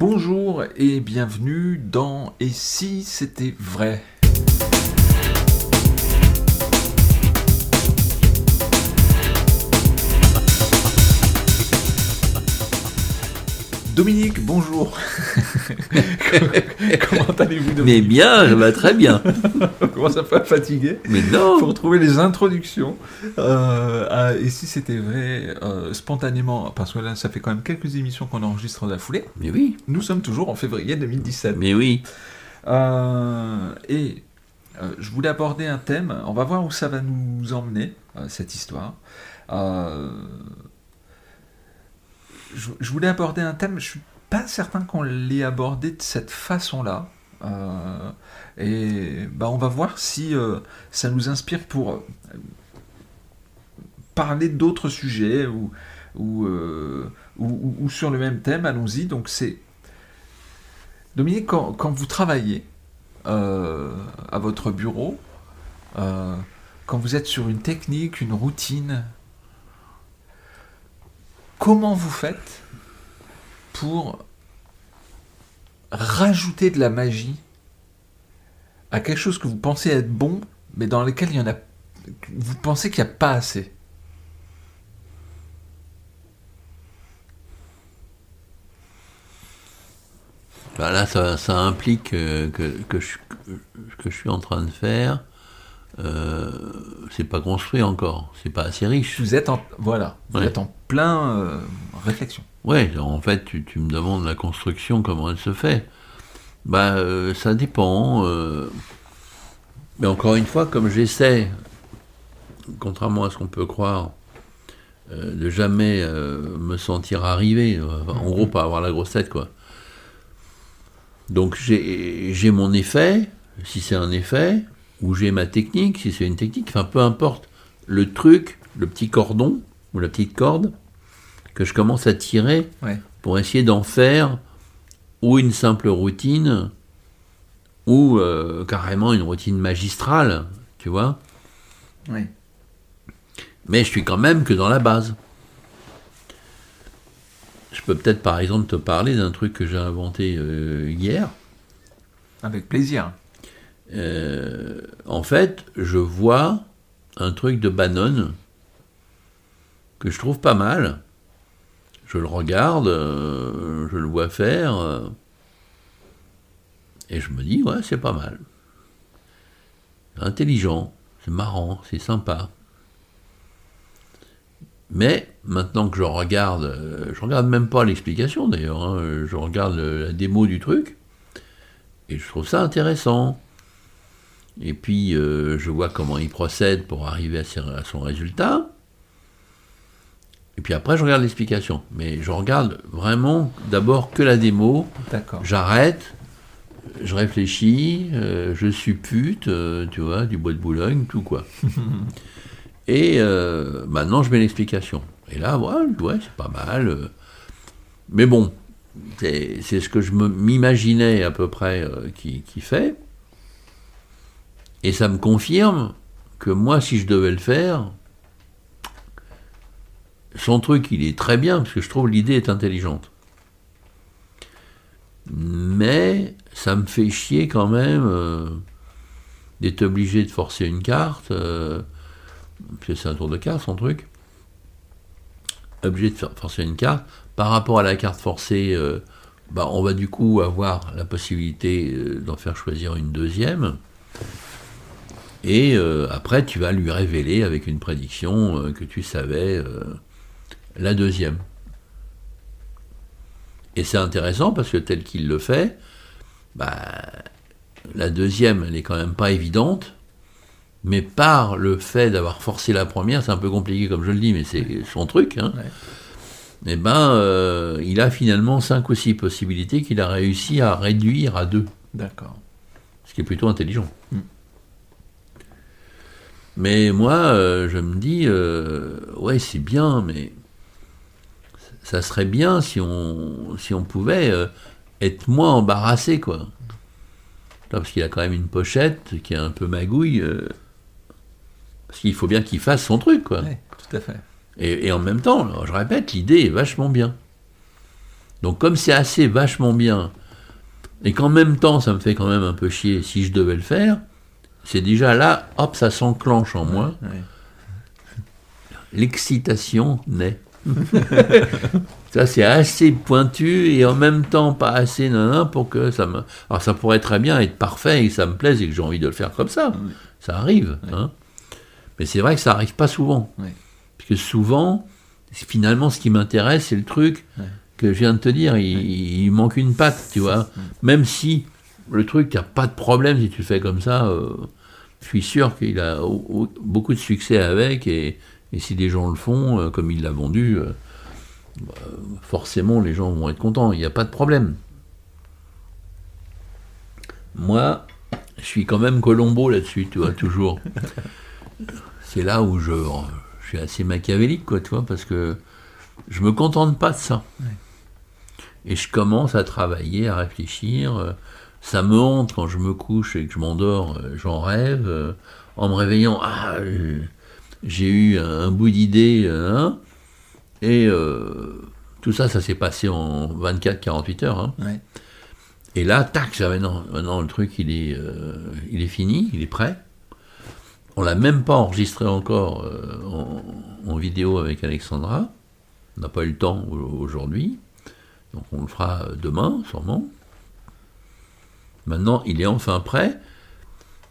Bonjour et bienvenue dans Et si c'était vrai? Dominique, bonjour. Comment allez-vous Dominique Mais bien, je vais très bien. Comment ça fait fatigué Mais Il non faut retrouver les introductions. Euh, ah, et si c'était vrai, euh, spontanément, parce que là, ça fait quand même quelques émissions qu'on enregistre dans la foulée. Mais oui, Nous sommes toujours en février 2017. mais oui. Euh, et je voulais aborder un thème. On va voir où ça va nous emmener, cette histoire. Euh, je, voulais aborder un thème. Je suis pas certain qu'on l'ait abordé de cette façon-là. Euh, et bah, on va voir si euh, ça nous inspire pour euh, parler d'autres sujets ou, ou, ou- sur le même thème. Allons-y. Donc c'est Dominique, quand, vous travaillez à votre bureau, quand vous êtes sur une technique, une routine, comment vous faites pour rajouter de la magie à quelque chose que vous pensez être bon, mais dans lequel il y en a, vous pensez qu'il n'y a pas assez? Là, ça, ça implique euh, que, que, je, que je suis en train de faire. Euh, c'est pas construit encore, c'est pas assez riche. Vous êtes en, voilà, vous Ouais. êtes en plein euh, réflexion. Ouais, en fait, tu, tu me demandes la construction, comment elle se fait. Bah, euh, ça dépend. mais encore une fois, comme j'essaie, contrairement à ce qu'on peut croire, de jamais me sentir arrivé, en gros, pas avoir la grosse tête, quoi. Donc, j'ai mon effet, si c'est un effet, ou j'ai ma technique, si c'est une technique, enfin, peu importe. Le truc, le petit cordon, ou la petite corde, que je commence à tirer Ouais. pour essayer d'en faire ou une simple routine ou euh, carrément une routine magistrale, tu vois. Oui. Mais je suis quand même que dans la base. Je peux peut-être par exemple te parler d'un truc que j'ai inventé euh, hier. Avec plaisir. Euh, en fait, je vois un truc de Bannon que je trouve pas mal. Je le regarde, euh, je le vois faire, euh, et je me dis, ouais, c'est pas mal. Intelligent, c'est marrant, c'est sympa. Mais maintenant que je regarde, je regarde même pas l'explication d'ailleurs, hein, je regarde la démo du truc, et je trouve ça intéressant. Et puis, euh, je vois comment il procède pour arriver à, ses- à son résultat. Et puis après, je regarde l'explication. Mais je regarde vraiment d'abord que la démo. J'arrête, je réfléchis, euh, je suppute, euh, tu vois, du bois de Boulogne, tout quoi. Et maintenant, je mets l'explication. Et là, ouais, ouais, c'est pas mal. Mais bon, c'est ce que je m'imaginais à peu près qui, qui fait. Et ça me confirme que moi, si je devais le faire, son truc, il est très bien, parce que je trouve l'idée est intelligente. Mais ça me fait chier quand même euh, d'être obligé de forcer une carte, euh, c'est un tour de carte son truc. Obligé de forcer une carte. Par rapport à la carte forcée, euh, bah, on va du coup avoir la possibilité euh, d'en faire choisir une deuxième. Et euh, après, tu vas lui révéler avec une prédiction euh, que tu savais euh, la deuxième. Et c'est intéressant parce que tel qu'il le fait, bah, la deuxième, elle est quand même pas évidente. Mais par le fait d'avoir forcé la première, c'est un peu compliqué comme je le dis, mais c'est son truc. Hein, Ouais. et ben, il a finalement cinq ou six possibilités qu'il a réussi à réduire à deux D'accord. ce qui est plutôt intelligent. Mais moi, euh, je me dis, euh, ouais, c'est bien, mais ça serait bien si on, si on pouvait euh, être moins embarrassé, quoi. Parce qu'il a quand même une pochette qui est un peu magouille. parce qu'il faut bien qu'il fasse son truc, quoi. Ouais, tout à fait. Et, et en même temps, alors, je répète, l'idée est vachement bien. Donc comme c'est assez vachement bien, et qu'en même temps ça me fait quand même un peu chier si je devais le faire, c'est déjà là, hop, ça s'enclenche en moi. L'excitation naît. ça c'est assez pointu et en même temps pas assez nanan pour que ça me... Alors ça pourrait très bien être parfait et que ça me plaise et que j'ai envie de le faire comme ça. Oui. Ça arrive. hein. Mais c'est vrai que ça arrive pas souvent. Oui. Parce que souvent, finalement, ce qui m'intéresse, c'est le truc que je viens de te dire. Il, il manque une patte, tu vois. Même si le truc, il n'y a pas de problème si tu le fais comme ça. euh, je suis sûr qu'il a au- au- beaucoup de succès avec. Et, et si des gens le font, euh, comme il l'a vendu, euh, bah, forcément, les gens vont être contents. Il n'y a pas de problème. Moi, je suis quand même Colombo là-dessus, tu vois, toujours. C'est là où je, je suis assez machiavélique, quoi, tu vois, parce que je me contente pas de ça. Et je commence à travailler, à réfléchir. Ça me hante quand je me couche et que je m'endors, euh, j'en rêve. euh, En me réveillant, ah, euh, j'ai eu un, bout d'idée. hein, et euh, tout ça, ça s'est passé en 24-48 heures. hein. Ouais. Et là, tac, ça, maintenant, maintenant le truc, il est, euh, il est fini, il est prêt. On l'a même pas enregistré encore euh, en, en vidéo avec Alexandra. On n'a pas eu le temps au- aujourd'hui. Donc on le fera demain, sûrement. Maintenant, il est enfin prêt,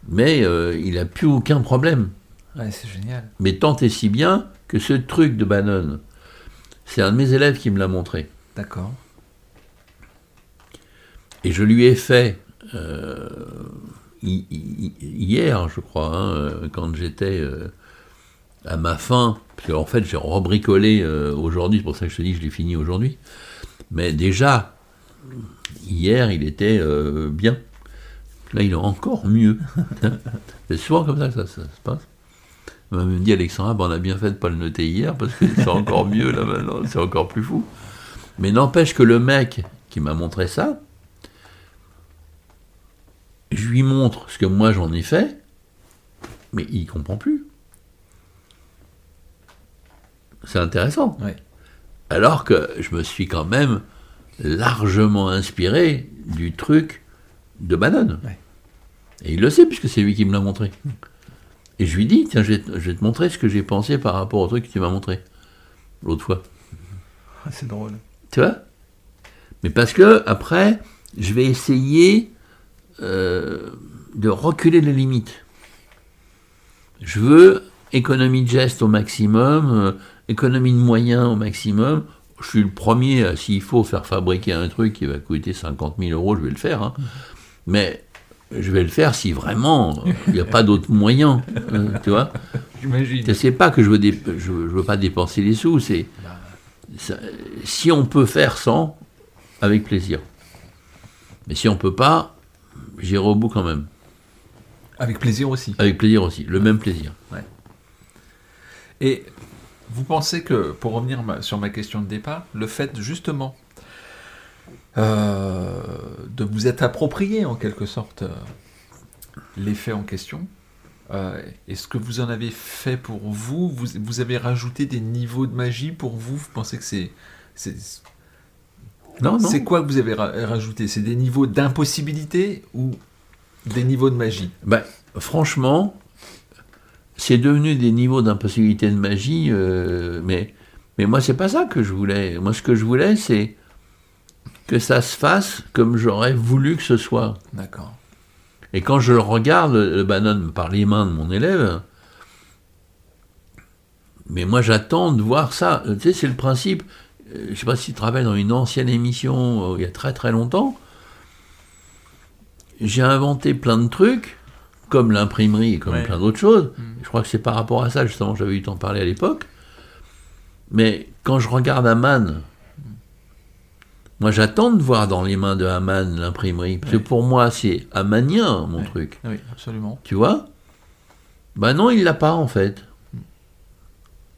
mais euh, il n'a plus aucun problème. Ouais, c'est génial. Mais tant et si bien que ce truc de Bannon, c'est un de mes élèves qui me l'a montré. D'accord. Et je lui ai fait euh, hi- hi- hier, je crois, hein, euh, quand j'étais euh, à ma fin, parce qu'en fait j'ai rebricolé aujourd'hui, c'est pour ça que je te dis que je l'ai fini aujourd'hui. Mais déjà, hier il était euh, bien. Là il est encore mieux. c'est souvent comme ça que ça, ça se passe. On m'a même dit Alexandra, ben, on a bien fait de pas le noter hier parce que c'est encore mieux là maintenant, c'est encore plus fou. Mais n'empêche que le mec qui m'a montré ça, je lui montre ce que moi j'en ai fait, mais il comprend plus. C'est intéressant. Ouais. Alors que je me suis quand même largement inspiré du truc de Bannon. Ouais. Et il le sait puisque c'est lui qui me l'a montré. Et je lui dis, tiens, je vais, te, je vais te montrer ce que j'ai pensé par rapport au truc que tu m'as montré l'autre fois. Ah, c'est drôle. Tu vois? Mais parce que, après, je vais essayer euh, de reculer les limites. Je veux économie de geste au maximum, euh, économie de moyens au maximum. Je suis le premier, à, s'il faut faire fabriquer un truc qui va coûter 50 000 euros, je vais le faire. hein. Mais je vais le faire si vraiment euh, il n'y a pas d'autres moyens. euh, tu vois J'imagine. c'est pas que je veux, dé- je, je veux pas dépenser les sous, c'est ça- si on peut faire sans, avec plaisir. Mais si on peut pas, j'irai au bout quand même, Avec plaisir aussi. avec plaisir aussi, le même plaisir. Et vous pensez que, pour revenir sur ma question de départ, le fait justement euh, de vous être approprié en quelque sorte euh, l'effet en question, euh, est-ce que vous en avez fait pour vous, vous Vous avez rajouté des niveaux de magie pour vous? Vous pensez que c'est... Non, non. c'est quoi que vous avez ra- rajouté? C'est des niveaux d'impossibilité ou des niveaux de magie? Ben, franchement, c'est devenu des niveaux d'impossibilité de magie, euh, mais, mais moi, c'est pas ça que je voulais. Moi, ce que je voulais, c'est que ça se fasse comme j'aurais voulu que ce soit. D'accord. Et quand je le regarde, le le Bannon par les mains de mon élève, mais moi j'attends de voir ça. Tu sais, c'est le principe. euh, Je sais pas si tu te rappelles dans une ancienne émission euh, il y a très très longtemps. J'ai inventé plein de trucs, comme l'imprimerie et comme Ouais. plein d'autres choses. Mm. Je crois que c'est par rapport à ça, justement, j'avais eu t'en parler à l'époque. Mais quand je regarde Haman, moi j'attends de voir dans les mains de Haman l'imprimerie. Parce que pour moi, c'est hamanien, mon truc. Oui, absolument. Tu vois? Ben non, il l'a pas en fait.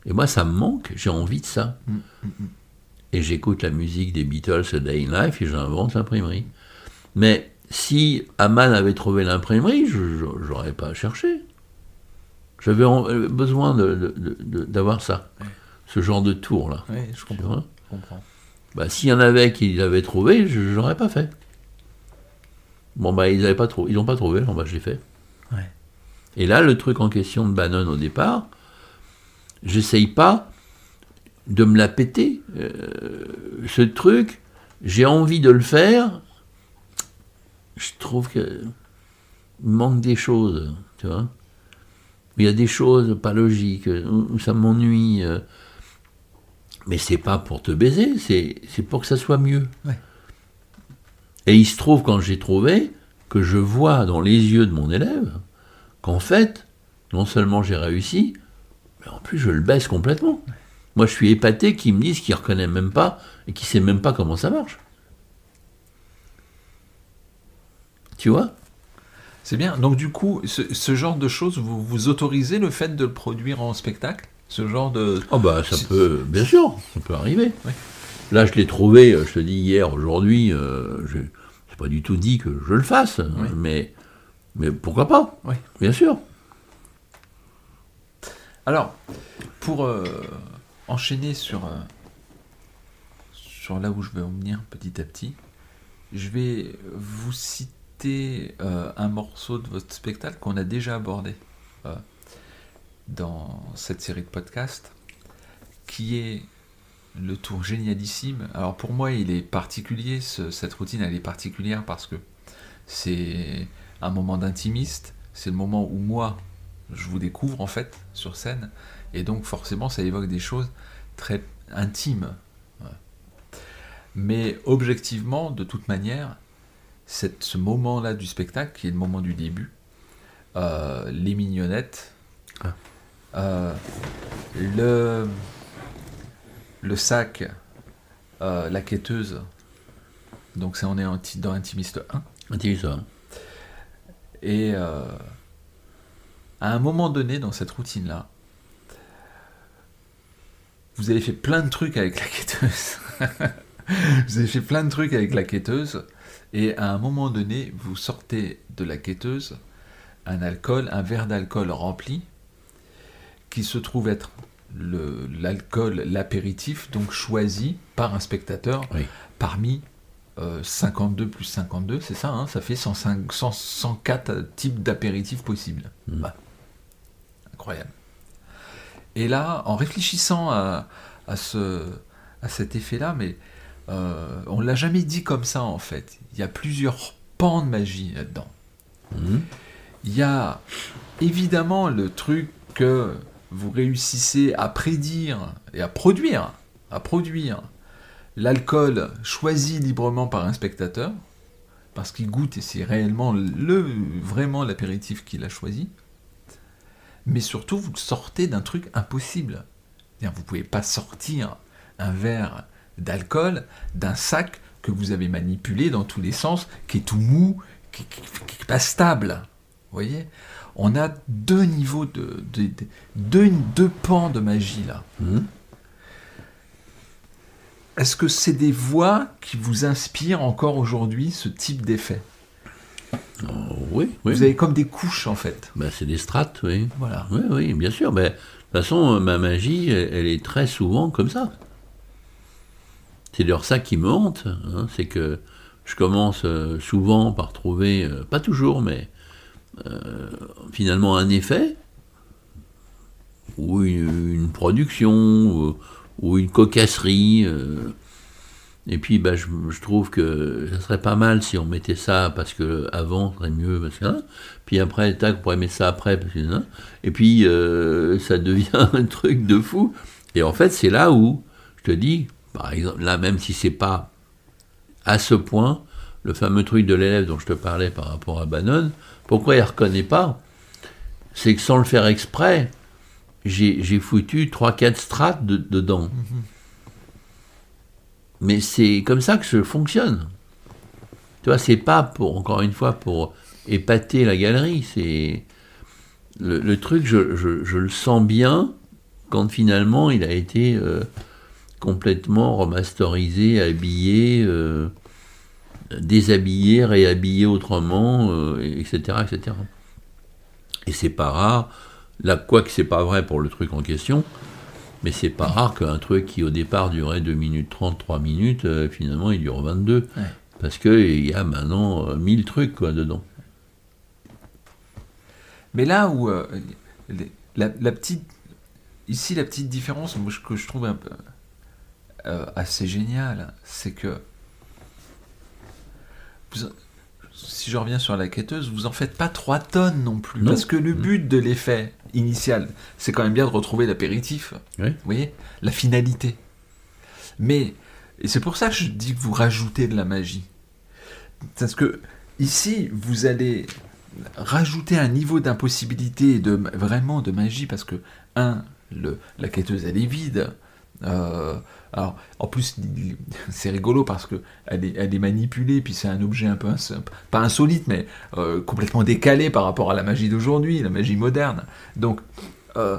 Et moi, ça me manque, j'ai envie de ça. Mm, mm, mm. Et j'écoute la musique des Beatles, Day in Life, et j'invente l'imprimerie. Mais si Aman avait trouvé l'imprimerie, je n'aurais pas cherché. J'avais euh, besoin d'avoir ça, Ouais. ce genre de tour-là. Oui, je comprends. Bah, s'il y en avait qui l'avaient trouvé, je n'aurais pas fait. Bon, bah, ils n'ont pas, trouvé, ils pas trouvé, bon, bah, je l'ai fait. Et là, le truc en question de Bannon au départ, j'essaye pas de me la péter. Euh, ce truc, j'ai envie de le faire. Je trouve que manque des choses, tu vois. Il y a des choses pas logiques, où ça m'ennuie. Euh. Mais c'est pas pour te baiser, c'est pour que ça soit mieux. Et il se trouve, quand j'ai trouvé, que je vois dans les yeux de mon élève qu'en fait, non seulement j'ai réussi, mais en plus je le baisse complètement. Moi je suis épaté qu'ils me disent qu'il ne reconnaît même pas et qu'il ne sait même pas comment ça marche. Tu vois? C'est bien. Donc du coup, ce, genre de choses, vous, vous autorisez le fait de le produire en spectacle? Ce genre de... Oh bah ça peut, bien sûr, ça peut arriver. Là je l'ai trouvé, je te dis hier, aujourd'hui, euh, je n'ai pas du tout dit que je le fasse, mais mais pourquoi pas? Oui. Bien sûr. Alors, pour euh, enchaîner sur, euh, sur là où je vais en venir petit à petit, je vais vous citer euh, un morceau de votre spectacle qu'on a déjà abordé dans cette série de podcasts, qui est le tour génialissime. Alors pour moi, il est particulier, cette routine, elle est particulière parce que c'est un moment d'intimiste, c'est le moment où moi, je vous découvre en fait sur scène, et donc forcément ça évoque des choses très intimes. Mais objectivement, de toute manière, cette, ce moment-là du spectacle, qui est le moment du début, euh, les mignonnettes, ah. euh, le, le sac, euh, la quêteuse, donc ça on est dans Intimiste 1. Intimiste 1. Et à un moment donné dans cette routine-là, vous avez fait plein de trucs avec la quêteuse. vous avez fait plein de trucs avec la quêteuse. Et à un moment donné, vous sortez de la quêteuse un alcool, un verre d'alcool rempli, qui se trouve être l'alcool, l'apéritif, donc choisi par un spectateur parmi 52 euh, plus 52, c'est ça, hein, ça fait 105, 104 types d'apéritifs possibles. Hmm. Bah, incroyable. Et là, en réfléchissant à, ce, à cet effet-là, mais euh, on ne l'a jamais dit comme ça en fait. Il y a plusieurs pans de magie là-dedans. Hmm. Il y a évidemment le truc que vous réussissez à prédire et à produire, à produire l'alcool choisi librement par un spectateur, parce qu'il goûte et c'est réellement le, vraiment l'apéritif qu'il a choisi, mais surtout vous sortez d'un truc impossible. Vous ne pouvez pas sortir un verre d'alcool d'un sac que vous avez manipulé dans tous les sens, qui est tout mou, qui n'est pas stable. Vous voyez? On a deux niveaux de, deux, pans de magie là. Mmh. Est-ce que c'est des voix qui vous inspirent encore aujourd'hui ce type d'effet? Oh, oui, oui, Vous avez comme des couches en fait. Ben, c'est des strates, oui. Voilà. Oui, oui, bien sûr. Mais, de toute façon, ma magie, elle, est très souvent comme ça. C'est d'ailleurs ça qui me hante. Hein, c'est que je commence euh, souvent par trouver, euh, pas toujours, mais euh, finalement un effet, ou une, production, ou une cocasserie. Et puis, bah, je, trouve que ça serait pas mal si on mettait ça parce que avant serait mieux parce hein. puis après, tac, on pourrait mettre ça après parce que hein. et puis ça devient un truc de fou. Et en fait, c'est là où je te dis, par exemple, là même si c'est pas à ce point, le fameux truc de l'élève dont je te parlais par rapport à Bannon, pourquoi il reconnaît pas C'est que sans le faire exprès, j'ai foutu 3-4 strates dedans. Mais c'est comme ça que je fonctionne. Tu vois, c'est pas pour, encore une fois, pour épater la galerie. C'est le, truc, je, le sens bien quand finalement il a été euh, complètement remasterisé, habillé, euh, déshabillé, réhabillé autrement, etc., euh, etc. Et c'est pas rare Là, quoique c'est pas vrai pour le truc en question, Mais c'est pas rare qu'un truc qui au départ durait 2 minutes 30, 3 minutes, euh, finalement il dure 22. Ouais. Parce qu'il y a maintenant euh, 1000 trucs quoi, dedans. Mais là où la, la petite, ici la petite différence moi, que je trouve un peu euh, assez géniale, c'est que vous, si je reviens sur la quêteuse, vous en faites pas 3 tonnes non plus, Non. parce que le but de l'effet initial, c'est quand même bien de retrouver l'apéritif, Oui. vous voyez, la finalité. Mais et c'est pour ça que je dis que vous rajoutez de la magie, parce que ici vous allez rajouter un niveau d'impossibilité et de vraiment de magie parce que un le, la quêteuse elle est vide Euh, alors en plus c'est rigolo parce que elle est, manipulée puis c'est un objet un peu pas insolite mais euh, complètement décalé par rapport à la magie d'aujourd'hui la magie moderne donc euh,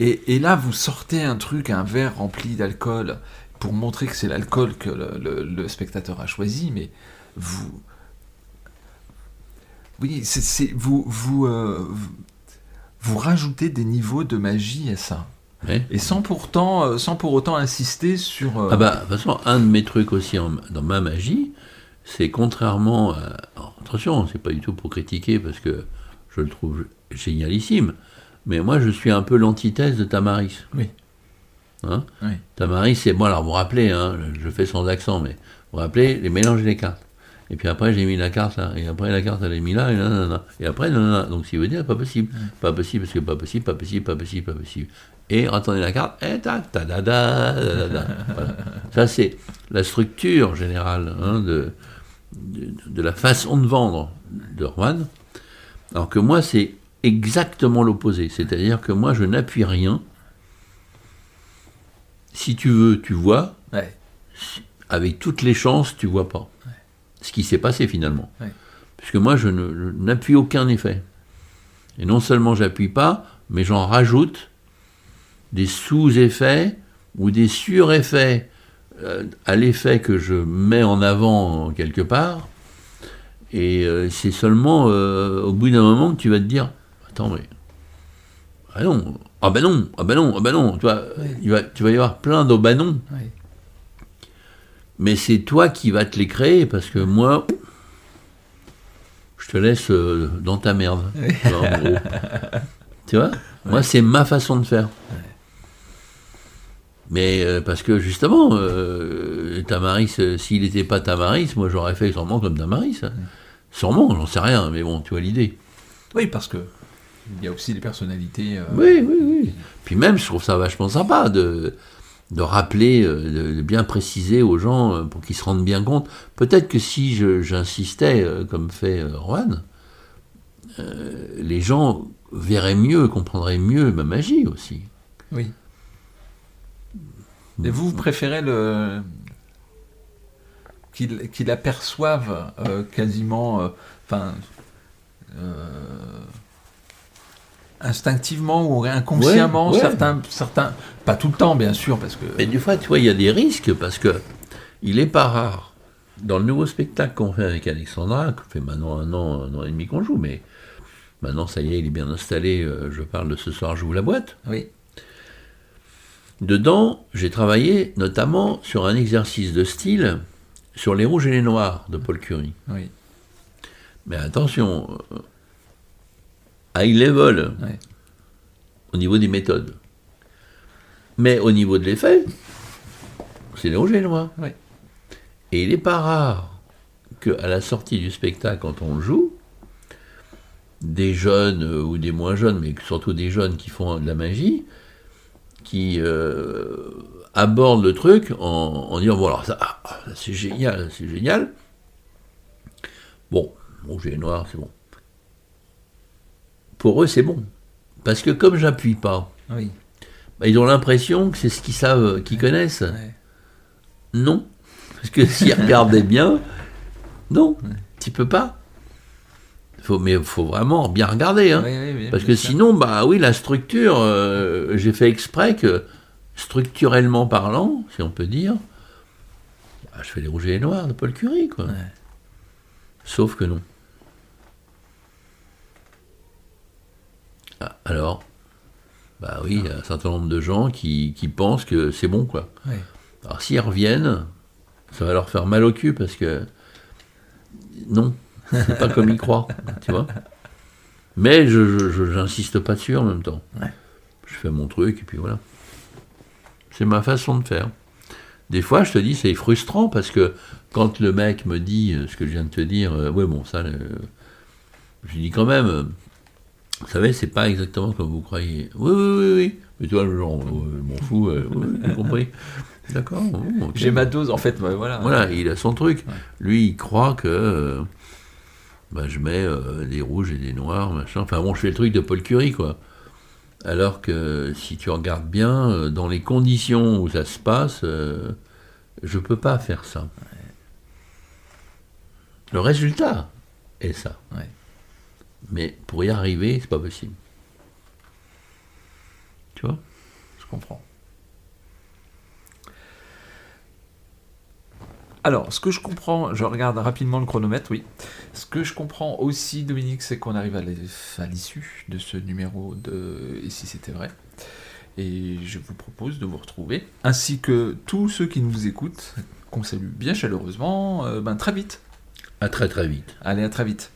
et, là vous sortez un truc un verre rempli d'alcool pour montrer que c'est l'alcool que le, spectateur a choisi mais vous oui, c'est, vous, vous, vous, vous rajoutez des niveaux de magie à ça. Et sans, pourtant, euh, sans pour autant insister sur... euh, Ah bah, de toute façon, un de mes trucs aussi en- dans ma magie, c'est contrairement à... alors, attention, c'est pas du tout pour critiquer, parce que je le trouve génialissime, mais moi, je suis un peu l'antithèse de Tamaris. Oui. Hein? Oui. Tamaris, c'est... Bon, alors, vous rappelez, hein, je fais sans accent, mais vous vous rappelez, les mélanges des cartes. Et puis après, j'ai mis la carte là, et après, la carte, elle est mise là, et nanana. Et après, nanana. Donc, si vous dire, pas possible. Pas possible, parce que pas possible, pas possible, pas possible, pas possible. Et attendez la carte, et ta, ta, da, da, da, da, da. Voilà. Ça, c'est la structure générale hein, de, de, de la façon de vendre de Juan. Alors que moi, c'est exactement l'opposé. C'est-à-dire que moi, je n'appuie rien. Si tu veux, tu vois. Ouais. Avec toutes les chances, tu vois pas. Ce qui s'est passé finalement. Ouais. Puisque moi, je n'appuie aucun effet. Et non seulement j'appuie pas, mais j'en rajoute des sous-effets ou des sur-effets euh, à l'effet que je mets en avant quelque part. Et euh, c'est seulement euh, au bout d'un moment que tu vas te dire Attends, mais. Ah non, ah ben non, ah ben non, ah ben non. Tu, vois, il va, tu vas y avoir plein de bah non. Ouais. Mais c'est toi qui vas te les créer parce que moi, je te laisse dans ta merde. Oui. Vois. Tu vois? Moi, c'est ma façon de faire. Mais euh, parce que justement, euh, Tamaris, euh, s'il n'était pas Tamaris, moi j'aurais fait sûrement comme Tamaris. hein. Sûrement, j'en sais rien, mais bon, tu vois l'idée. Oui, parce que il y a aussi des personnalités... euh, Oui, oui, oui. Puis même, je trouve ça vachement sympa de, de rappeler, de, de bien préciser aux gens pour qu'ils se rendent bien compte. Peut-être que si j'insistais, comme fait Juan, les gens verraient mieux, comprendraient mieux ma magie aussi. Oui. Et vous, vous préférez le qu'ils qu'ils aperçoivent euh, quasiment, euh, enfin, euh, instinctivement ou inconsciemment Ouais, ouais. certains, certains, pas tout le temps bien sûr, parce que Mais des fois, tu vois, il y a des risques parce que il n'est pas rare. Dans le nouveau spectacle qu'on fait avec Alexandra, qu'on fait maintenant un an, un an et demi qu'on joue, mais maintenant, ça y est, il est bien installé. Je parle de ce soir, j'ouvre la boîte. oui, Dedans, j'ai travaillé notamment sur un exercice de style sur les rouges et les noirs de Paul Curie. oui, Mais attention, euh, high level Ouais. au niveau des méthodes. Mais au niveau de l'effet, c'est les rouges et les noirs. Et il n'est pas rare qu'à la sortie du spectacle, quand on le joue, des jeunes euh, ou des moins jeunes, mais surtout des jeunes qui font de la magie, qui euh, abordent le truc en, en disant, alors ça, ah, c'est génial, c'est génial. Bon, rouge et noir, c'est bon. Pour eux, c'est bon. Parce que comme j'appuie pas, oui, bah, ils ont l'impression que c'est ce qu'ils savent, qu'ils connaissent. ouais. Non. Parce que s'ils regardaient bien, non, tu peux pas. Faut, mais il faut vraiment bien regarder. Hein. Oui, oui, oui, Parce que sûr. sinon, bah oui, la structure, euh, j'ai fait exprès que, structurellement parlant, si on peut dire, bah, je fais les rouges et les noirs de Paul Curie, quoi. Ouais. Sauf que non. Ah, alors Bah oui, il y a un certain nombre de gens qui, qui pensent que c'est bon, quoi. Ouais. Alors s'ils reviennent, ça va leur faire mal au cul parce que non, c'est pas comme ils croient, tu vois. Mais je j'insiste pas dessus en même temps. Ouais. Je fais mon truc et puis voilà. C'est ma façon de faire. Des fois, je te dis, c'est frustrant parce que quand le mec me dit euh, ce que je viens de te dire, euh, ouais, bon, ça, euh, je dis quand même, euh, vous savez, c'est pas exactement comme vous croyez. Oui, oui, oui, oui. Mais toi, genre, euh, je m'en fous, oui, j'ai compris. D'accord. bon. J'ai ma dose, en fait, voilà. Voilà, il a son truc. Ouais. Lui, il croit que euh, bah, je mets euh, des rouges et des noirs, machin. Enfin bon, je fais le truc de Paul Curie, quoi. Alors que si tu regardes bien, euh, dans les conditions où ça se passe, euh, je peux pas faire ça. Le résultat est ça. Ouais. Mais pour y arriver, c'est pas possible. Tu vois? Je comprends. Alors, ce que je comprends, je regarde rapidement le chronomètre, oui. Ce que je comprends aussi, Dominique, c'est qu'on arrive à l'issue de ce numéro de Et si c'était vrai? Et je vous propose de vous retrouver, ainsi que tous ceux qui nous écoutent, qu'on salue bien chaleureusement, euh, ben, très vite. À très très vite. Allez, à très vite.